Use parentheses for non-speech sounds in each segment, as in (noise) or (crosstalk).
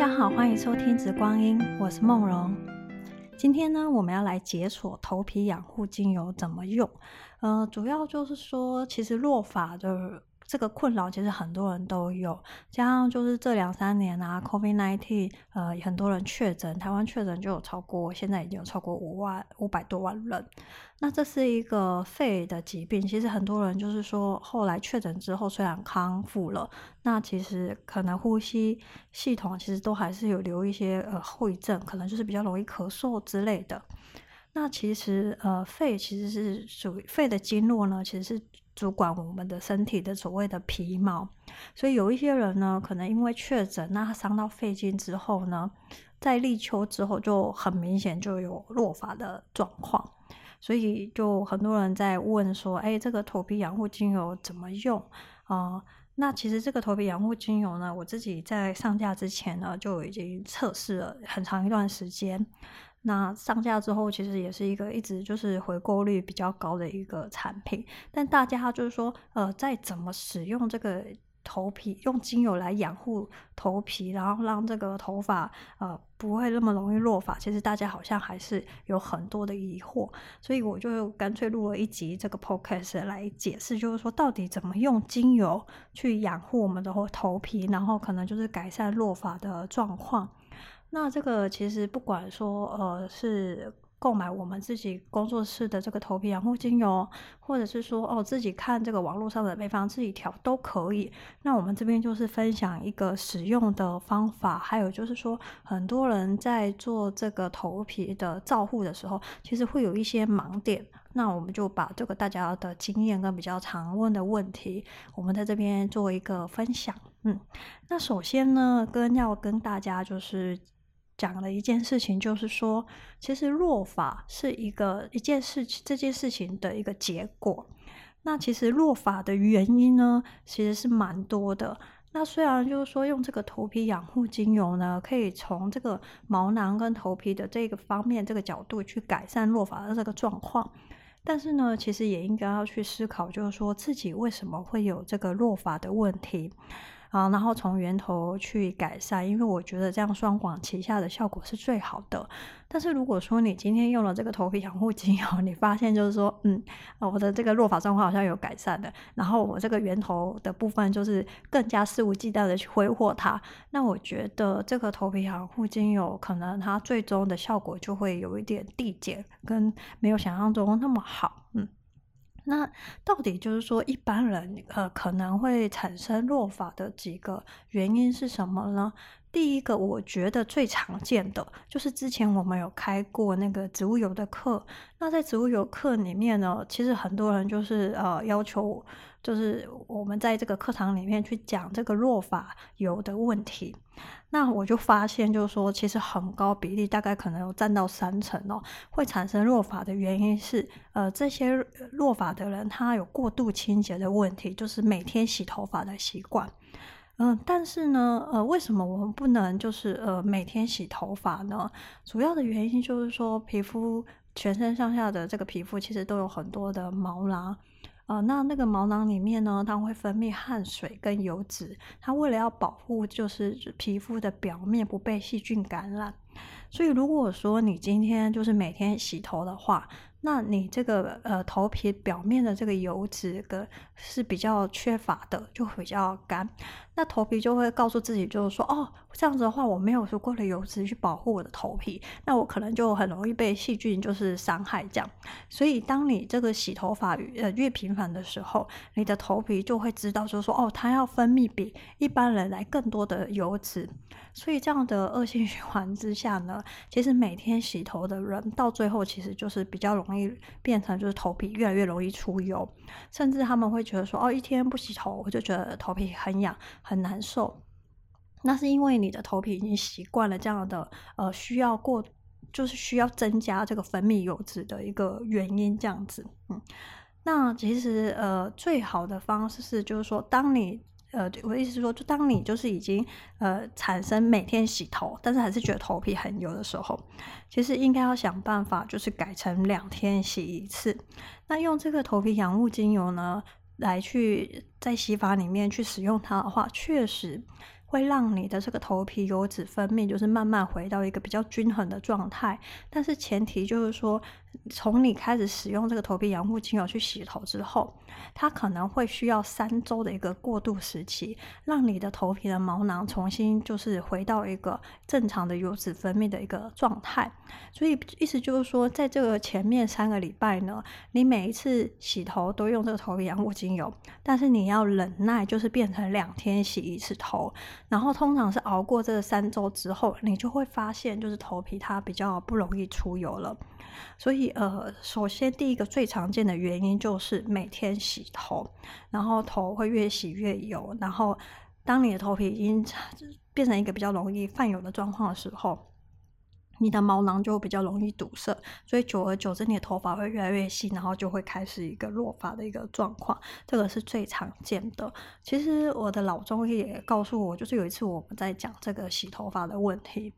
大家好，欢迎收听《紫光音》，我是梦荣。今天呢，我们要来解锁头皮养护精油怎么用。呃，主要就是说，其实落发的。这个困扰其实很多人都有，加上就是这两三年啊，COVID-19，呃，很多人确诊，台湾确诊就有超过，现在已经有超过五万五百多万人。那这是一个肺的疾病，其实很多人就是说，后来确诊之后虽然康复了，那其实可能呼吸系统其实都还是有留一些呃后遗症，可能就是比较容易咳嗽之类的。那其实呃，肺其实是属于肺的经络呢，其实是。主管我们的身体的所谓的皮毛，所以有一些人呢，可能因为确诊，那他伤到肺经之后呢，在立秋之后就很明显就有落发的状况，所以就很多人在问说，哎，这个头皮养护精油怎么用啊？那其实这个头皮养护精油呢，我自己在上架之前呢，就已经测试了很长一段时间。那上架之后，其实也是一个一直就是回购率比较高的一个产品。但大家就是说，呃，在怎么使用这个头皮，用精油来养护头皮，然后让这个头发呃不会那么容易落发，其实大家好像还是有很多的疑惑。所以我就干脆录了一集这个 podcast 来解释，就是说到底怎么用精油去养护我们的头皮，然后可能就是改善落发的状况。那这个其实不管说，呃，是购买我们自己工作室的这个头皮养护精油，或者是说哦自己看这个网络上的配方自己调都可以。那我们这边就是分享一个使用的方法，还有就是说很多人在做这个头皮的照护的时候，其实会有一些盲点。那我们就把这个大家的经验跟比较常问的问题，我们在这边做一个分享。嗯，那首先呢，跟要跟大家就是。讲了一件事情，就是说，其实落发是一个一件事情，这件事情的一个结果。那其实落发的原因呢，其实是蛮多的。那虽然就是说，用这个头皮养护精油呢，可以从这个毛囊跟头皮的这个方面、这个角度去改善落发的这个状况，但是呢，其实也应该要去思考，就是说自己为什么会有这个落发的问题。啊，然后从源头去改善，因为我觉得这样双管齐下的效果是最好的。但是如果说你今天用了这个头皮养护精油，你发现就是说，嗯，我的这个落发状况好像有改善的，然后我这个源头的部分就是更加肆无忌惮的去挥霍它，那我觉得这个头皮养护精油可能它最终的效果就会有一点递减，跟没有想象中那么好，嗯。那到底就是说，一般人呃可能会产生落法的几个原因是什么呢？第一个，我觉得最常见的就是之前我们有开过那个植物油的课，那在植物油课里面呢，其实很多人就是呃要求，就是我们在这个课堂里面去讲这个落发油的问题。那我就发现，就是说，其实很高比例，大概可能有占到三成哦，会产生落发的原因是，呃，这些落发的人他有过度清洁的问题，就是每天洗头发的习惯。嗯、但是呢，呃，为什么我们不能就是呃每天洗头发呢？主要的原因就是说，皮肤全身上下的这个皮肤其实都有很多的毛囊。呃，那那个毛囊里面呢，它会分泌汗水跟油脂，它为了要保护就是皮肤的表面不被细菌感染，所以如果说你今天就是每天洗头的话，那你这个呃头皮表面的这个油脂跟是比较缺乏的，就比较干。那头皮就会告诉自己，就是说，哦，这样子的话，我没有足够的油脂去保护我的头皮，那我可能就很容易被细菌就是伤害这样。所以，当你这个洗头发呃越频繁的时候，你的头皮就会知道，就是说，哦，它要分泌比一般人来更多的油脂。所以，这样的恶性循环之下呢，其实每天洗头的人到最后其实就是比较容易变成就是头皮越来越容易出油，甚至他们会觉得说，哦，一天不洗头，我就觉得头皮很痒。很难受，那是因为你的头皮已经习惯了这样的呃需要过，就是需要增加这个分泌油脂的一个原因这样子。嗯，那其实呃最好的方式是就是说，当你呃我的意思是说，就当你就是已经呃产生每天洗头，但是还是觉得头皮很油的时候，其实应该要想办法就是改成两天洗一次。那用这个头皮养护精油呢，来去在洗发里面去使用它的话，确实会让你的这个头皮油脂分泌就是慢慢回到一个比较均衡的状态。但是前提就是说，从你开始使用这个头皮养护精油去洗头之后，它可能会需要三周的一个过渡时期，让你的头皮的毛囊重新就是回到一个正常的油脂分泌的一个状态。所以意思就是说，在这个前面三个礼拜呢，你每一次洗头都用这个头皮养护精油，但是你要忍耐，就是变成两天洗一次头。然后通常是熬过这个三周之后，你就会发现，就是头皮它比较不容易出油了。所以，呃，首先第一个最常见的原因就是每天洗头，然后头会越洗越油。然后，当你的头皮已经变成一个比较容易泛油的状况的时候，你的毛囊就比较容易堵塞。所以，久而久之，你的头发会越来越细，然后就会开始一个落发的一个状况。这个是最常见的。其实，我的老中医也告诉我，就是有一次我们在讲这个洗头发的问题。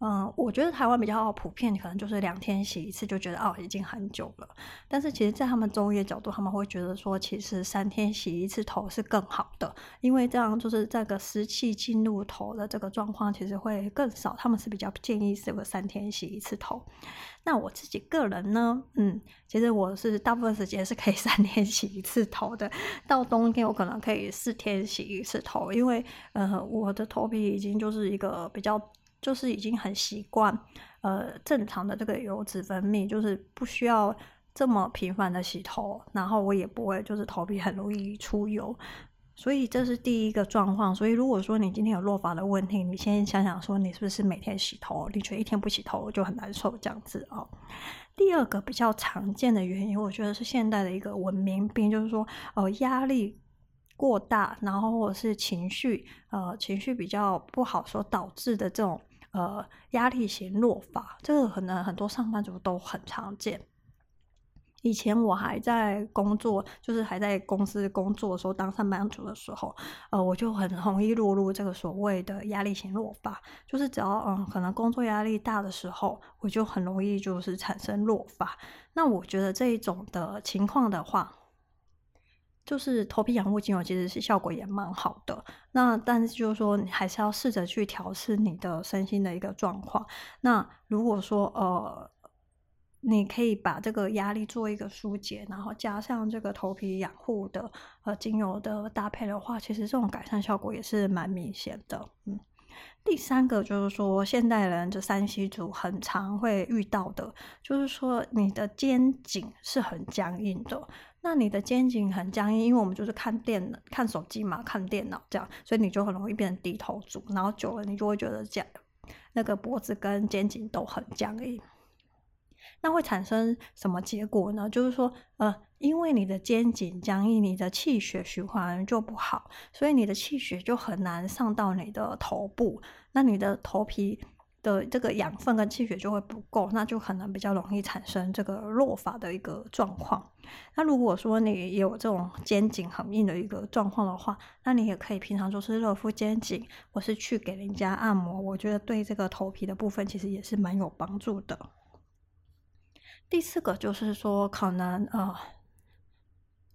嗯，我觉得台湾比较普遍，可能就是两天洗一次，就觉得哦已经很久了。但是其实，在他们中医的角度，他们会觉得说，其实三天洗一次头是更好的，因为这样就是这个湿气进入头的这个状况其实会更少。他们是比较建议这个三天洗一次头。那我自己个人呢，嗯，其实我是大部分时间是可以三天洗一次头的。到冬天我可能可以四天洗一次头，因为呃我的头皮已经就是一个比较。就是已经很习惯，呃，正常的这个油脂分泌，就是不需要这么频繁的洗头，然后我也不会就是头皮很容易出油，所以这是第一个状况。所以如果说你今天有落发的问题，你先想想说你是不是每天洗头，你觉得一天不洗头就很难受这样子、哦。第二个比较常见的原因，我觉得是现代的一个文明病，就是说，呃，压力。过大，然后或者是情绪，呃，情绪比较不好所导致的这种呃压力型落发，这个可能很多上班族都很常见。以前我还在工作，就是还在公司工作的时候，当上班族的时候，呃，我就很容易落入这个所谓的压力型落发，就是只要嗯可能工作压力大的时候，我就很容易就是产生落发。那我觉得这一种的情况的话，就是头皮养护精油其实是效果也蛮好的，那但是就是说你还是要试着去调试你的身心的一个状况。那如果说呃，你可以把这个压力做一个疏解，然后加上这个头皮养护的呃精油的搭配的话，其实这种改善效果也是蛮明显的。嗯，第三个就是说现代人这三西族很常会遇到的，就是说你的肩颈是很僵硬的。那你的肩颈很僵硬，因为我们就是看电脑、看手机嘛，看电脑这样，所以你就很容易变成低头族，然后久了你就会觉得这样，那个脖子跟肩颈都很僵硬。那会产生什么结果呢？就是说，呃，因为你的肩颈僵硬，你的气血循环就不好，所以你的气血就很难上到你的头部，那你的头皮。的这个养分跟气血就会不够，那就可能比较容易产生这个落发的一个状况。那如果说你有这种肩颈很硬的一个状况的话，那你也可以平常就是热敷肩颈，或是去给人家按摩。我觉得对这个头皮的部分其实也是蛮有帮助的。第四个就是说，可能呃。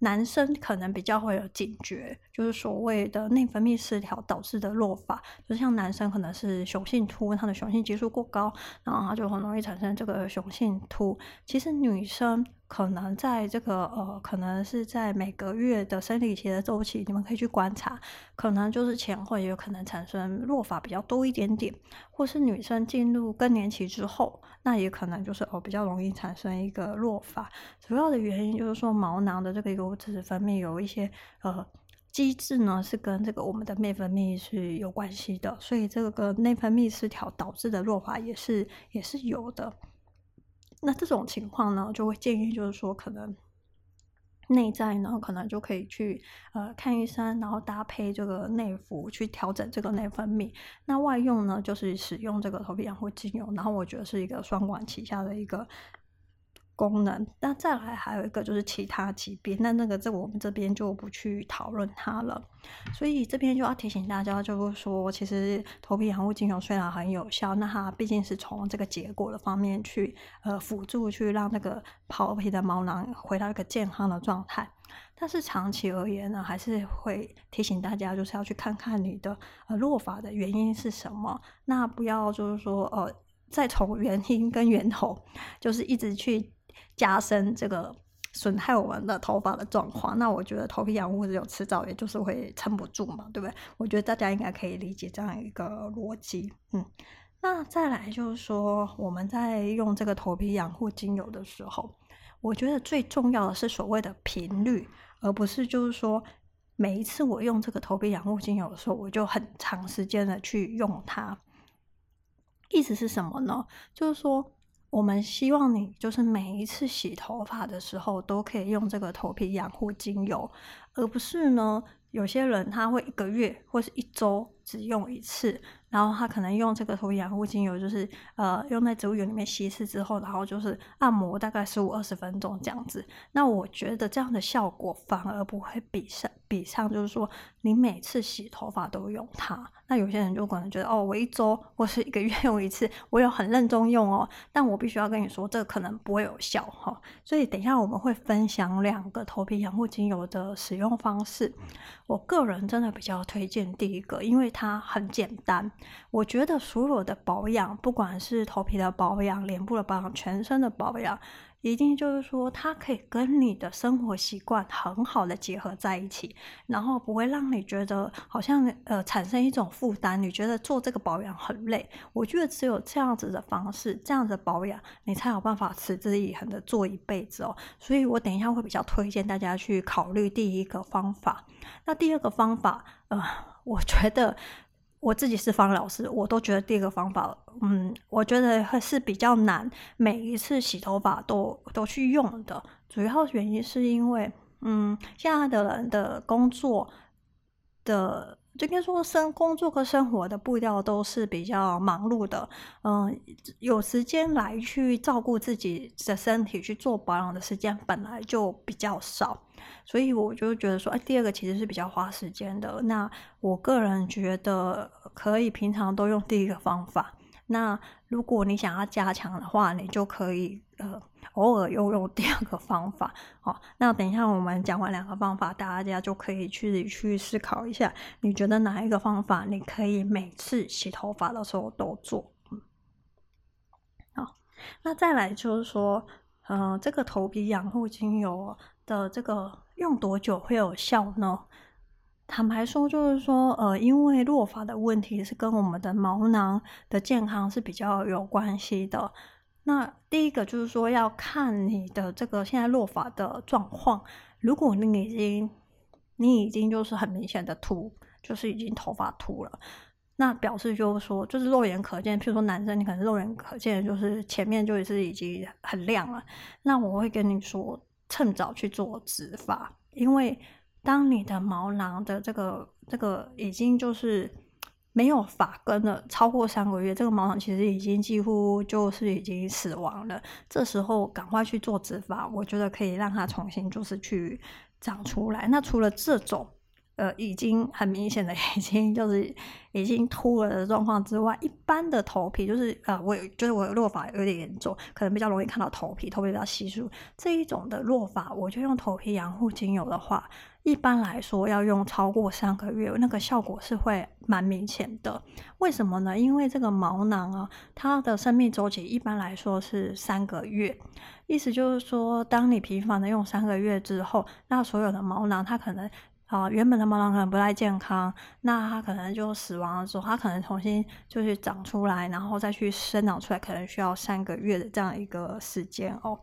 男生可能比较会有警觉，就是所谓的内分泌失调导致的落发，就像男生可能是雄性秃，他的雄性激素过高，然后他就很容易产生这个雄性秃。其实女生。可能在这个呃，可能是在每个月的生理期的周期，你们可以去观察，可能就是前后也有可能产生落发比较多一点点，或是女生进入更年期之后，那也可能就是哦比较容易产生一个落发。主要的原因就是说毛囊的这个油脂分泌有一些呃机制呢，是跟这个我们的内分泌是有关系的，所以这个内分泌失调导致的落发也是也是有的。那这种情况呢，就会建议就是说，可能内在呢，可能就可以去呃看医生，然后搭配这个内服去调整这个内分泌。那外用呢，就是使用这个头皮养护精油，然后我觉得是一个双管齐下的一个功能，那再来还有一个就是其他疾病，那那个在我们这边就不去讨论它了。所以这边就要提醒大家，就是说，其实头皮养护精油虽然很有效，那它毕竟是从这个结果的方面去呃辅助去让那个头皮的毛囊回到一个健康的状态。但是长期而言呢，还是会提醒大家，就是要去看看你的呃落发的原因是什么，那不要就是说呃再从原因跟源头，就是一直去。加深这个损害我们的头发的状况，那我觉得头皮养护只有迟早也就是会撑不住嘛，对不对？我觉得大家应该可以理解这样一个逻辑。嗯，那再来就是说，我们在用这个头皮养护精油的时候，我觉得最重要的是所谓的频率，而不是就是说每一次我用这个头皮养护精油的时候，我就很长时间的去用它。意思是什么呢？就是说。我们希望你就是每一次洗头发的时候都可以用这个头皮养护精油，而不是呢，有些人他会一个月或是一周只用一次。然后他可能用这个头皮养护精油，就是呃用在植物油里面稀释之后，然后就是按摩大概十五二十分钟这样子。那我觉得这样的效果反而不会比上比上，就是说你每次洗头发都用它。那有些人就可能觉得哦，我一周或是一个月 (laughs) 用一次，我有很认真用哦。但我必须要跟你说，这个可能不会有效哈。所以等一下我们会分享两个头皮养护精油的使用方式。我个人真的比较推荐第一个，因为它很简单。我觉得所有的保养，不管是头皮的保养、脸部的保养、全身的保养，一定就是说，它可以跟你的生活习惯很好的结合在一起，然后不会让你觉得好像呃产生一种负担，你觉得做这个保养很累。我觉得只有这样子的方式，这样子的保养，你才有办法持之以恒的做一辈子哦。所以我等一下会比较推荐大家去考虑第一个方法。那第二个方法，呃，我觉得。我自己是方老师，我都觉得第一个方法，嗯，我觉得还是比较难，每一次洗头发都都去用的。主要原因是因为，嗯，现在的人的工作的，就跟说生工作和生活的步调都是比较忙碌的，嗯，有时间来去照顾自己的身体去做保养的时间本来就比较少。所以我就觉得说，哎，第二个其实是比较花时间的。那我个人觉得可以平常都用第一个方法。那如果你想要加强的话，你就可以呃偶尔又用第二个方法。好，那等一下我们讲完两个方法，大家就可以去去思考一下，你觉得哪一个方法你可以每次洗头发的时候都做？嗯，好，那再来就是说，嗯、呃，这个头皮养护精油的这个。用多久会有效呢？坦白说，就是说，呃，因为落发的问题是跟我们的毛囊的健康是比较有关系的。那第一个就是说，要看你的这个现在落发的状况。如果你已经，你已经就是很明显的秃，就是已经头发秃了，那表示就是说，就是肉眼可见。譬如说男生，你可能肉眼可见就是前面就是已经很亮了。那我会跟你说。趁早去做植发，因为当你的毛囊的这个这个已经就是没有发根了，超过三个月，这个毛囊其实已经几乎就是已经死亡了。这时候赶快去做植发，我觉得可以让它重新就是去长出来。那除了这种。呃，已经很明显的，(laughs) 已经就是已经秃了的状况之外，一般的头皮就是呃，我就是我的落发有点严重，可能比较容易看到头皮，头皮比较稀疏这一种的落发，我就用头皮养护精油的话，一般来说要用超过三个月，那个效果是会蛮明显的。为什么呢？因为这个毛囊啊，它的生命周期一般来说是三个月，意思就是说，当你频繁的用三个月之后，那所有的毛囊它可能。啊，原本的毛囊可能不太健康，那它可能就死亡了之后，它可能重新就是长出来，然后再去生长出来，可能需要三个月的这样一个时间哦。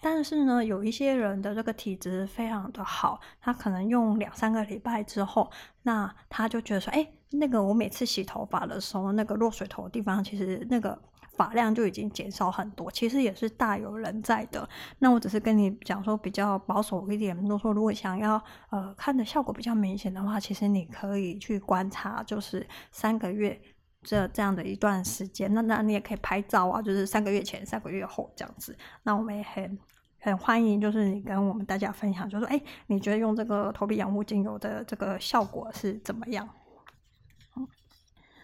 但是呢，有一些人的这个体质非常的好，他可能用两三个礼拜之后，那他就觉得说，哎，那个我每次洗头发的时候，那个落水头的地方，其实那个。发量就已经减少很多，其实也是大有人在的。那我只是跟你讲说比较保守一点，就是说如果想要呃看的效果比较明显的话，其实你可以去观察，就是三个月这这样的一段时间。那那你也可以拍照啊，就是三个月前、三个月后这样子。那我们也很很欢迎，就是你跟我们大家分享，就是说，哎，你觉得用这个头皮养护精油的这个效果是怎么样？嗯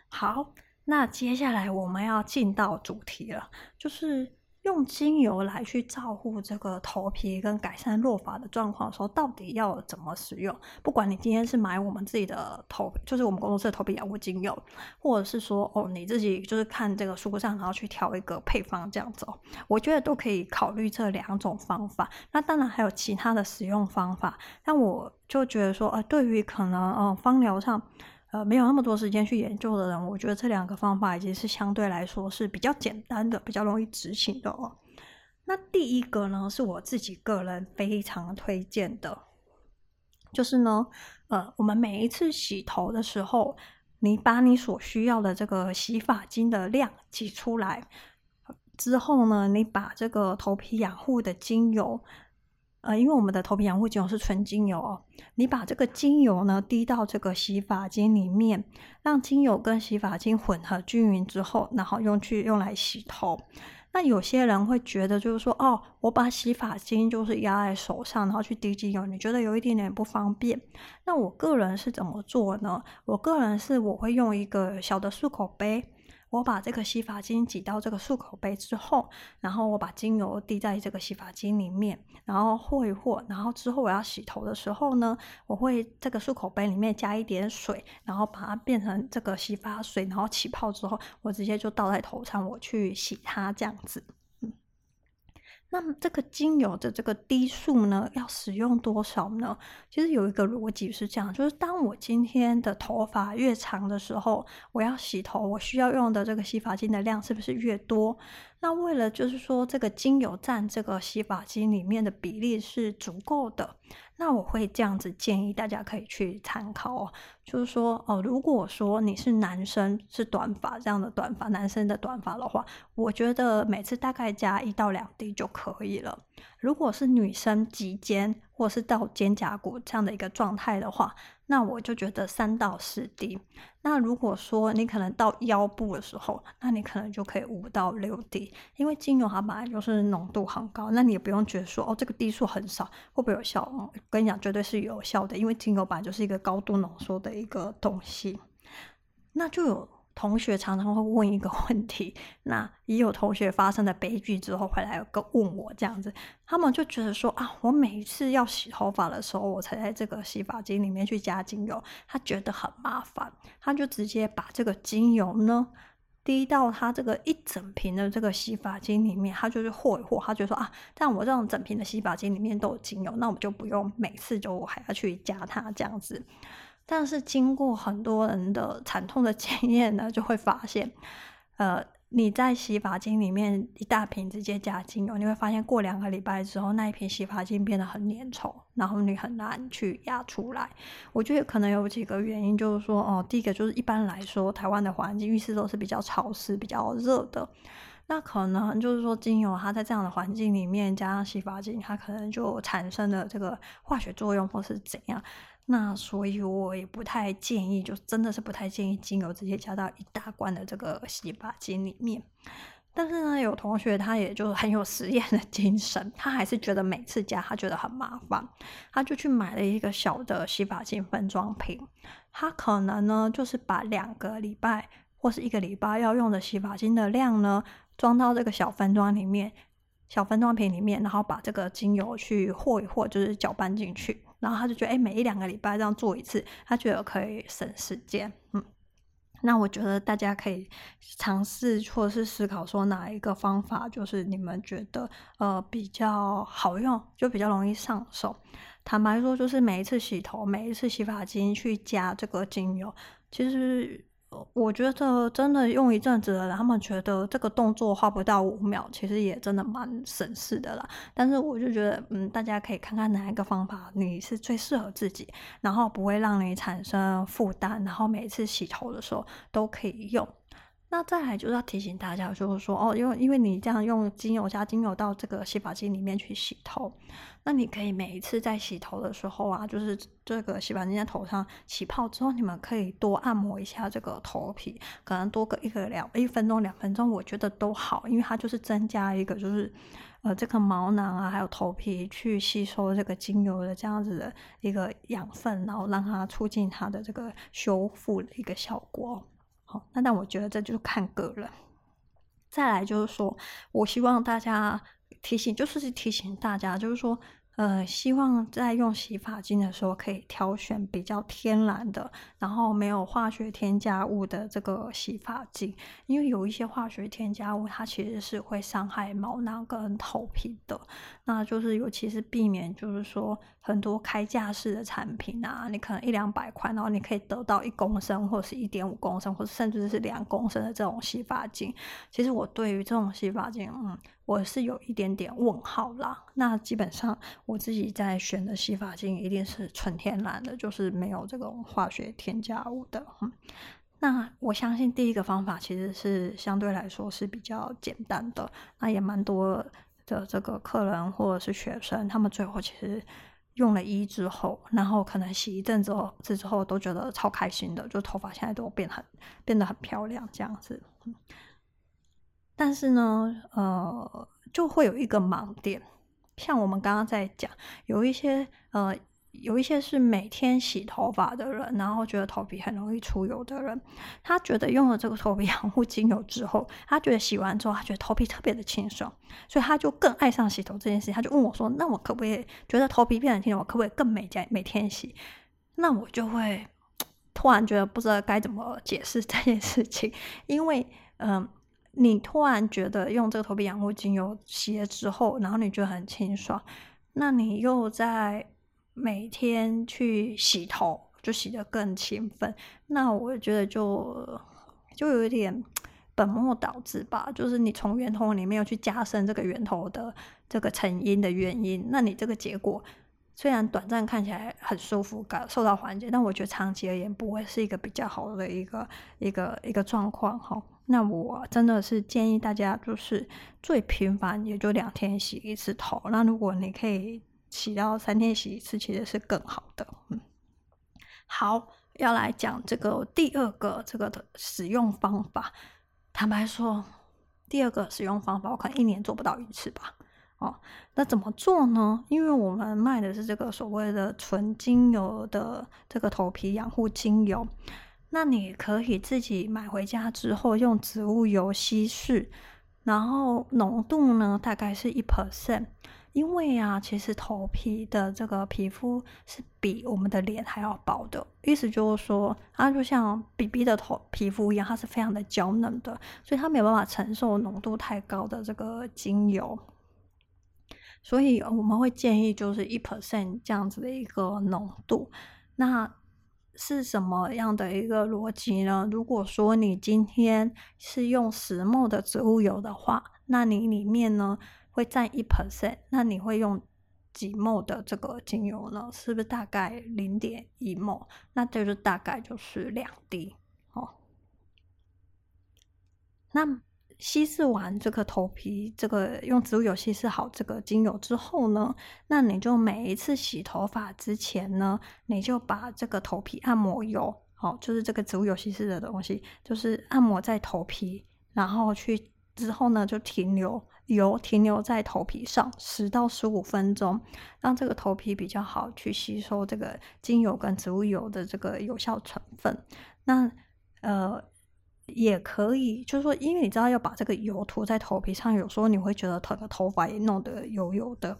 好，那接下来我们要进到主题了，就是。用精油来去照顾这个头皮跟改善落发的状况的时候，到底要怎么使用？不管你今天是买我们自己的头，就是我们工作室的头皮养护精油，或者是说哦你自己就是看这个书上，然后去调一个配方这样子，我觉得都可以考虑这两种方法。那当然还有其他的使用方法，但我就觉得说，呃，对于可能呃芳疗上。呃，没有那么多时间去研究的人，我觉得这两个方法已经是相对来说是比较简单的，比较容易执行的哦。那第一个呢，是我自己个人非常推荐的，就是呢，呃，我们每一次洗头的时候，你把你所需要的这个洗发精的量挤出来之后呢，你把这个头皮养护的精油。呃，因为我们的头皮养护精油是纯精油哦，你把这个精油呢滴到这个洗发精里面，让精油跟洗发精混合均匀之后，然后用去用来洗头。那有些人会觉得就是说，哦，我把洗发精就是压在手上，然后去滴精油，你觉得有一点点不方便。那我个人是怎么做呢？我个人是我会用一个小的漱口杯。我把这个洗发精挤到这个漱口杯之后，然后我把精油滴在这个洗发精里面，然后和一和，然后之后我要洗头的时候呢，我会这个漱口杯里面加一点水，然后把它变成这个洗发水，然后起泡之后，我直接就倒在头上，我去洗它这样子。那么这个精油的这个滴数呢，要使用多少呢？其实有一个逻辑是这样，就是当我今天的头发越长的时候，我要洗头，我需要用的这个洗发精的量是不是越多？那为了就是说这个精油占这个洗发精里面的比例是足够的。那我会这样子建议大家可以去参考哦，就是说哦，如果说你是男生是短发这样的短发，男生的短发的话，我觉得每次大概加一到两滴就可以了。如果是女生及肩或是到肩胛骨这样的一个状态的话，那我就觉得三到四滴。那如果说你可能到腰部的时候，那你可能就可以五到六滴。因为精油它本来就是浓度很高，那你也不用觉得说哦，这个滴数很少会不会有效？我跟你讲，绝对是有效的，因为精油本来就是一个高度浓缩的一个东西，那就有。同学常常会问一个问题，那也有同学发生了悲剧之后回来有个问我这样子，他们就觉得说啊，我每一次要洗头发的时候，我才在这个洗发精里面去加精油，他觉得很麻烦，他就直接把这个精油呢滴到他这个一整瓶的这个洗发精里面，他就是和一和，他就说啊，但我这种整瓶的洗发精里面都有精油，那我就不用每次就还要去加它这样子。但是经过很多人的惨痛的经验呢，就会发现，呃，你在洗发精里面一大瓶直接加精油，你会发现过两个礼拜之后，那一瓶洗发精变得很粘稠，然后你很难去压出来。我觉得可能有几个原因，就是说，哦，第一个就是一般来说，台湾的环境浴室都是比较潮湿、比较热的，那可能就是说，精油它在这样的环境里面加上洗发精，它可能就产生了这个化学作用，或是怎样。那所以，我也不太建议，就真的是不太建议精油直接加到一大罐的这个洗发精里面。但是呢，有同学他也就很有实验的精神，他还是觉得每次加他觉得很麻烦，他就去买了一个小的洗发精分装瓶。他可能呢，就是把两个礼拜或是一个礼拜要用的洗发精的量呢，装到这个小分装里面，小分装瓶里面，然后把这个精油去和一和，就是搅拌进去。然后他就觉得，哎，每一两个礼拜这样做一次，他觉得可以省时间。嗯，那我觉得大家可以尝试或者是思考说哪一个方法，就是你们觉得呃比较好用，就比较容易上手。坦白说，就是每一次洗头，每一次洗发精去加这个精油，其实。我觉得真的用一阵子了，他们觉得这个动作花不到五秒，其实也真的蛮省事的啦。但是我就觉得，嗯，大家可以看看哪一个方法你是最适合自己，然后不会让你产生负担，然后每次洗头的时候都可以用。那再来就是要提醒大家，就是说哦，因为因为你这样用精油加精油到这个洗发精里面去洗头，那你可以每一次在洗头的时候啊，就是这个洗发精在头上起泡之后，你们可以多按摩一下这个头皮，可能多个一个两一分钟两分钟，我觉得都好，因为它就是增加一个就是呃这个毛囊啊，还有头皮去吸收这个精油的这样子的一个养分，然后让它促进它的这个修复的一个效果。好，那但我觉得这就是看个人。再来就是说，我希望大家提醒，就是提醒大家，就是说。呃，希望在用洗发精的时候可以挑选比较天然的，然后没有化学添加物的这个洗发精，因为有一些化学添加物，它其实是会伤害毛囊跟头皮的。那就是尤其是避免，就是说很多开架式的产品啊，你可能一两百块，然后你可以得到一公升或者是一点五公升，或者甚至是两公升的这种洗发精。其实我对于这种洗发精，嗯。我是有一点点问号啦。那基本上我自己在选的洗发精一定是纯天然的，就是没有这种化学添加物的。嗯，那我相信第一个方法其实是相对来说是比较简单的。那也蛮多的这个客人或者是学生，他们最后其实用了一之后，然后可能洗一阵之后，之后都觉得超开心的，就头发现在都变很变得很漂亮这样子。但是呢，呃，就会有一个盲点，像我们刚刚在讲，有一些呃，有一些是每天洗头发的人，然后觉得头皮很容易出油的人，他觉得用了这个头皮养护精油之后，他觉得洗完之后，他觉得头皮特别的清爽，所以他就更爱上洗头这件事情。他就问我说：“那我可不可以觉得头皮变得清爽？我可不可以更每天每天洗？”那我就会突然觉得不知道该怎么解释这件事情，因为嗯。你突然觉得用这个头皮养护精油洗了之后，然后你觉得很清爽，那你又在每天去洗头，就洗得更勤奋，那我觉得就就有一点本末倒置吧。就是你从源头里面有去加深这个源头的这个成因的原因，那你这个结果虽然短暂看起来很舒服，感受到缓解，但我觉得长期而言不会是一个比较好的一个一个一个状况哈。那我真的是建议大家，就是最频繁也就两天洗一次头。那如果你可以洗到三天洗一次，其实是更好的。嗯，好，要来讲这个第二个这个的使用方法。坦白说，第二个使用方法我可能一年做不到一次吧。哦，那怎么做呢？因为我们卖的是这个所谓的纯精油的这个头皮养护精油。那你可以自己买回家之后用植物油稀释，然后浓度呢大概是一 percent。因为啊，其实头皮的这个皮肤是比我们的脸还要薄的，意思就是说，它就像 BB 的头皮肤一样，它是非常的娇嫩的，所以它没有办法承受浓度太高的这个精油。所以我们会建议就是一 percent 这样子的一个浓度。那是什么样的一个逻辑呢？如果说你今天是用十墨的植物油的话，那你里面呢会占一 percent，那你会用几墨的这个精油呢？是不是大概零点一墨那就是大概就是两滴哦。那。稀释完这个头皮，这个用植物油稀释好这个精油之后呢，那你就每一次洗头发之前呢，你就把这个头皮按摩油，好，就是这个植物油稀释的东西，就是按摩在头皮，然后去之后呢，就停留油停留在头皮上十到十五分钟，让这个头皮比较好去吸收这个精油跟植物油的这个有效成分。那呃。也可以，就是说，因为你知道要把这个油涂在头皮上，有时候你会觉得头的头发也弄得油油的。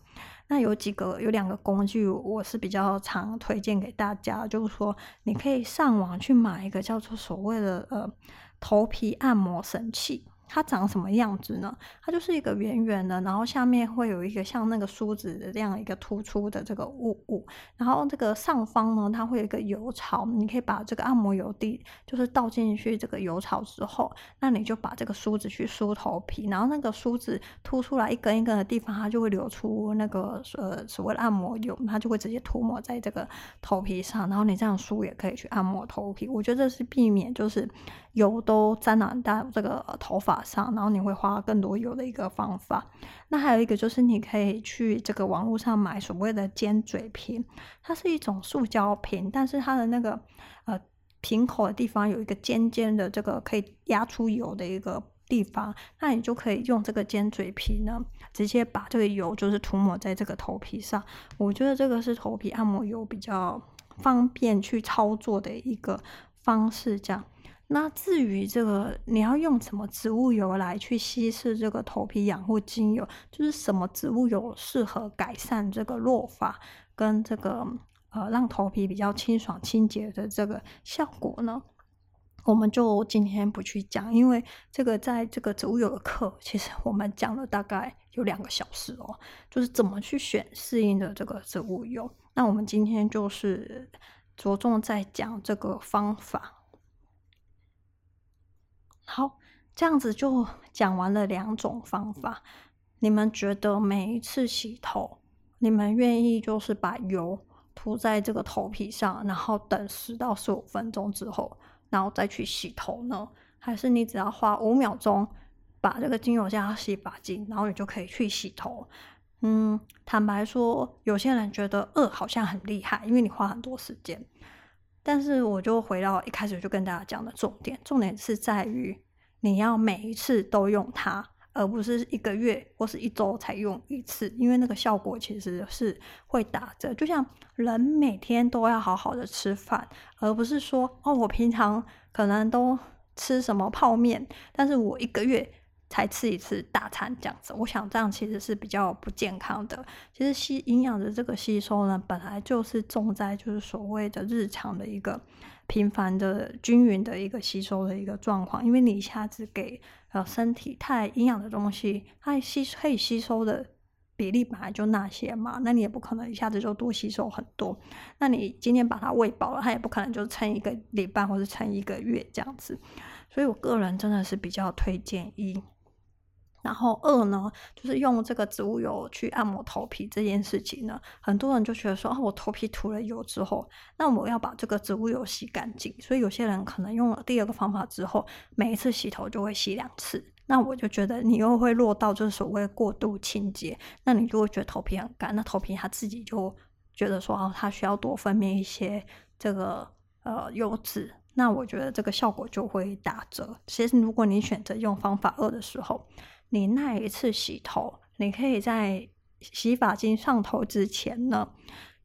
那有几个，有两个工具，我是比较常推荐给大家，就是说，你可以上网去买一个叫做所谓的呃头皮按摩神器。它长什么样子呢？它就是一个圆圆的，然后下面会有一个像那个梳子的这样一个突出的这个物物，然后这个上方呢，它会有一个油槽，你可以把这个按摩油滴，就是倒进去这个油槽之后，那你就把这个梳子去梳头皮，然后那个梳子凸出来一根一根的地方，它就会流出那个呃所谓的按摩油，它就会直接涂抹在这个头皮上，然后你这样梳也可以去按摩头皮，我觉得这是避免就是。油都沾染到这个头发上，然后你会花更多油的一个方法。那还有一个就是你可以去这个网络上买所谓的尖嘴瓶，它是一种塑胶瓶，但是它的那个呃瓶口的地方有一个尖尖的这个可以压出油的一个地方，那你就可以用这个尖嘴皮呢，直接把这个油就是涂抹在这个头皮上。我觉得这个是头皮按摩油比较方便去操作的一个方式。这样，那至于这个你要用什么植物油来去稀释这个头皮养护精油，就是什么植物油适合改善这个落发跟这个呃让头皮比较清爽清洁的这个效果呢？我们就今天不去讲，因为这个在这个植物油的课，其实我们讲了大概有两个小时哦，就是怎么去选适应的这个植物油。那我们今天就是着重在讲这个方法。好，这样子就讲完了两种方法。你们觉得每一次洗头，你们愿意就是把油涂在这个头皮上，然后等十到十五分钟之后，然后再去洗头呢？还是你只要花五秒钟把这个精油加洗发精，然后你就可以去洗头？嗯，坦白说，有些人觉得二好像很厉害，因为你花很多时间。但是我就回到一开始就跟大家讲的重点，重点是在于你要每一次都用它。而不是一个月或是一周才用一次，因为那个效果其实是会打折。就像人每天都要好好的吃饭，而不是说哦，我平常可能都吃什么泡面，但是我一个月才吃一次大餐这样子。我想这样其实是比较不健康的。其实吸营养的这个吸收呢，本来就是重在就是所谓的日常的一个。频繁的、均匀的一个吸收的一个状况，因为你一下子给呃身体太营养的东西，它吸可以吸收的比例本来就那些嘛，那你也不可能一下子就多吸收很多。那你今天把它喂饱了，它也不可能就撑一个礼拜或者撑一个月这样子。所以我个人真的是比较推荐一。然后二呢，就是用这个植物油去按摩头皮这件事情呢，很多人就觉得说，啊，我头皮涂了油之后，那我要把这个植物油洗干净。所以有些人可能用了第二个方法之后，每一次洗头就会洗两次。那我就觉得你又会落到就是所谓过度清洁，那你就会觉得头皮很干，那头皮它自己就觉得说，哦，它需要多分泌一些这个呃油脂。那我觉得这个效果就会打折。其实如果你选择用方法二的时候，你那一次洗头，你可以在洗发精上头之前呢，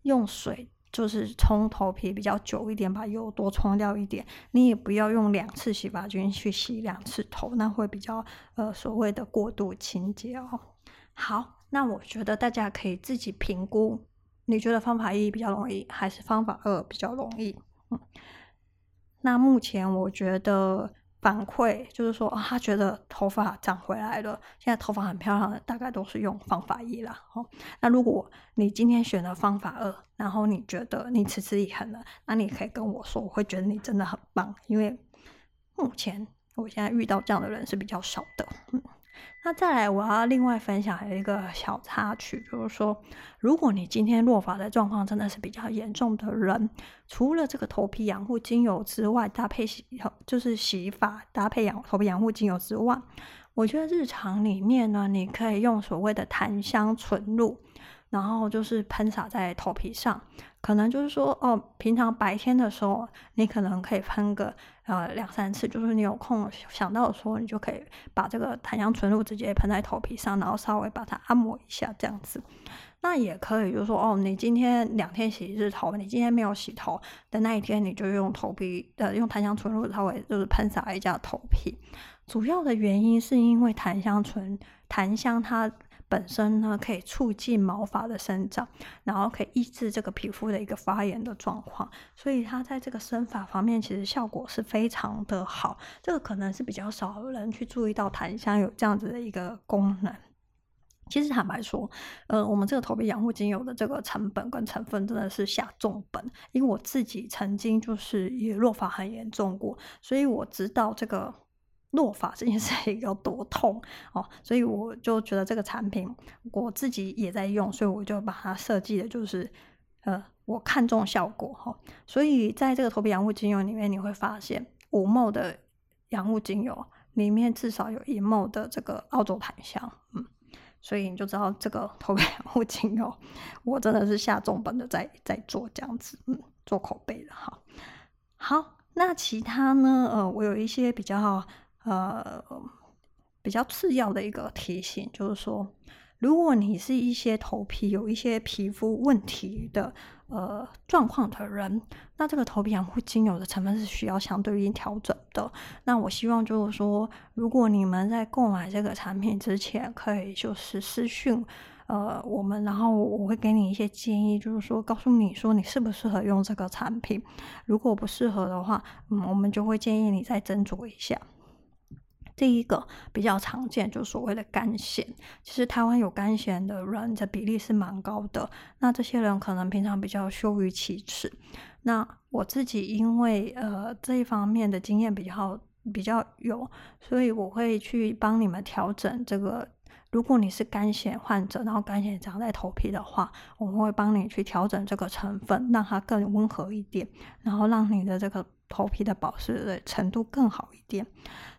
用水就是冲头皮比较久一点，把油多冲掉一点。你也不要用两次洗发精去洗两次头，那会比较呃所谓的过度清洁哦。好，那我觉得大家可以自己评估，你觉得方法一比较容易，还是方法二比较容易？嗯，那目前我觉得。反馈就是说，哦，他觉得头发长回来了，现在头发很漂亮的，大概都是用方法一啦。哦，那如果你今天选了方法二，然后你觉得你持之以恒了，那你可以跟我说，我会觉得你真的很棒，因为目前我现在遇到这样的人是比较少的。嗯。那再来，我要另外分享一个小插曲，就是说，如果你今天落发的状况真的是比较严重的人，除了这个头皮养护精油之外，搭配洗就是洗发搭配养头皮养护精油之外，我觉得日常里面呢，你可以用所谓的檀香纯露。然后就是喷洒在头皮上，可能就是说，哦，平常白天的时候，你可能可以喷个呃两三次，就是你有空想到的时候，你就可以把这个檀香纯露直接喷在头皮上，然后稍微把它按摩一下，这样子。那也可以，就是说，哦，你今天两天洗一次头，你今天没有洗头的那一天，你就用头皮呃用檀香纯露稍微就是喷洒一下头皮。主要的原因是因为檀香醇檀香它。本身呢，可以促进毛发的生长，然后可以抑制这个皮肤的一个发炎的状况，所以它在这个生发方面其实效果是非常的好。这个可能是比较少人去注意到檀香有这样子的一个功能。其实坦白说，呃，我们这个头皮养护精油的这个成本跟成分真的是下重本，因为我自己曾经就是也落发很严重过，所以我知道这个。落发这件事情有多痛哦，所以我就觉得这个产品我自己也在用，所以我就把它设计的就是，呃，我看中效果哈、所以在这个头皮养护精油里面，你会发现五 ml 的养护精油里面至少有一 ml 的这个澳洲檀香，嗯，所以你就知道这个头皮养护精油我真的是下重本的在在做这样子，嗯，做口碑的哈。好，那其他呢？呃，我有一些比较。呃，比较次要的一个提醒，就是说，如果你是一些头皮有一些皮肤问题的呃状况的人，那这个头皮养护精油的成分是需要相对应调整的。那我希望就是说，如果你们在购买这个产品之前，可以就是私讯。呃，我们然后我会给你一些建议，就是说告诉你说你适不适合用这个产品。如果不适合的话，嗯，我们就会建议你再斟酌一下。第一个比较常见就所谓的肝癣，其实台湾有肝癣的人的比例是蛮高的。那这些人可能平常比较羞于启齿。那我自己因为呃这一方面的经验比较比较有，所以我会去帮你们调整这个。如果你是干癣患者，然后干癣长在头皮的话，我们会帮你去调整这个成分，让它更温和一点，然后让你的这个头皮的保湿的程度更好一点。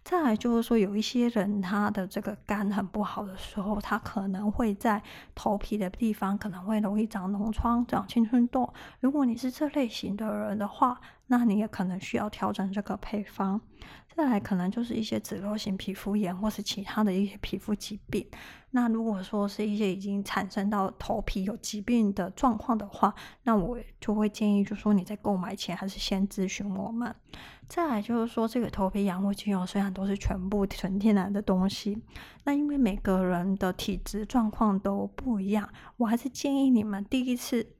再来就是说，有一些人他的这个肝很不好的时候，他可能会在头皮的地方可能会容易长脓疮、长青春痘。如果你是这类型的人的话，那你也可能需要调整这个配方。再来可能就是一些脂漏性皮肤炎或是其他的一些皮肤疾病。那如果说是一些已经产生到头皮有疾病的状况的话，那我就会建议，就说你在购买前还是先咨询我们。再来就是说，这个头皮养护精油虽然都是全部纯天然的东西，那因为每个人的体质状况都不一样，我还是建议你们第一次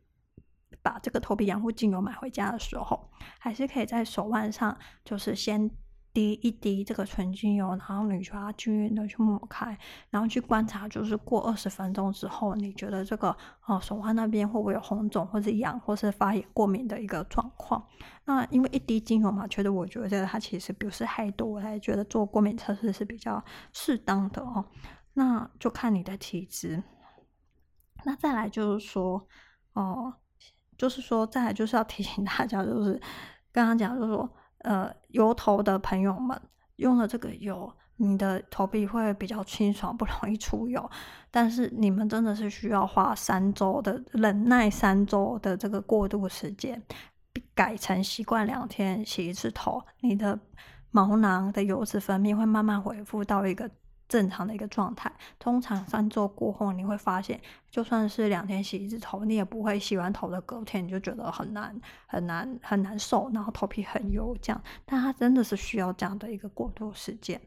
把这个头皮养护精油买回家的时候，还是可以在手腕上，就是先。滴一滴这个纯精油，然后你把它均匀的去抹开，然后去观察，就是过二十分钟之后，你觉得这个哦手腕那边会不会有红肿，或者痒，或是发炎、过敏的一个状况？那因为一滴精油嘛，觉得我觉得它其实不是太多，我还觉得做过敏测试是比较适当的哦。那就看你的体质。那再来就是说，哦，就是说再来就是要提醒大家，就是刚刚讲就是说。呃，油头的朋友们用了这个油，你的头皮会比较清爽，不容易出油。但是你们真的是需要花三周的忍耐，三周的这个过渡时间，改成习惯两天洗一次头，你的毛囊的油脂分泌会慢慢恢复到一个。正常的一个状态，通常三周过后，你会发现，就算是两天洗一次头，你也不会洗完头的隔天你就觉得很难、很难、很难受，然后头皮很油这样。但它真的是需要这样的一个过渡时间。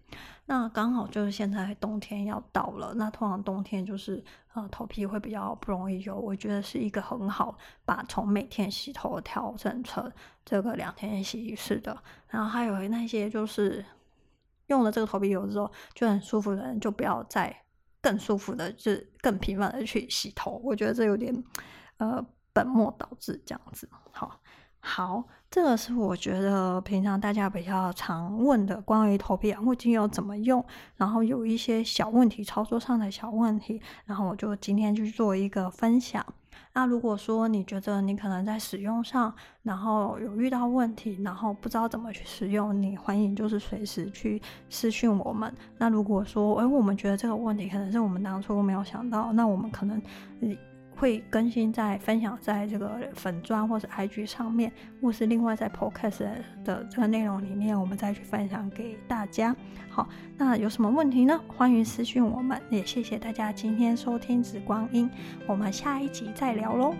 那刚好就是现在冬天要到了，那通常冬天就是呃头皮会比较不容易油，我觉得是一个很好把从每天洗头调整成这个两天洗一次的。然后还有那些就是。用了这个头皮油之后就很舒服的人，就不要再更舒服的，就更频繁的去洗头。我觉得这有点呃本末倒置这样子。好，好，这个是我觉得平常大家比较常问的关于头皮养护精油怎么用，然后有一些小问题，操作上的小问题，然后我就今天去做一个分享。那如果说你觉得你可能在使用上，然后有遇到问题，然后不知道怎么去使用，你欢迎就是随时去私讯我们。那如果说，哎，我们觉得这个问题可能是我们当初没有想到，那我们可能，会更新在分享在这个粉砖或者 IG 上面，或是另外在 Podcast 的这个内容里面，我们再去分享给大家。好，那有什么问题呢？欢迎私讯我们，也谢谢大家今天收听《紫光音》，我们下一集再聊喽。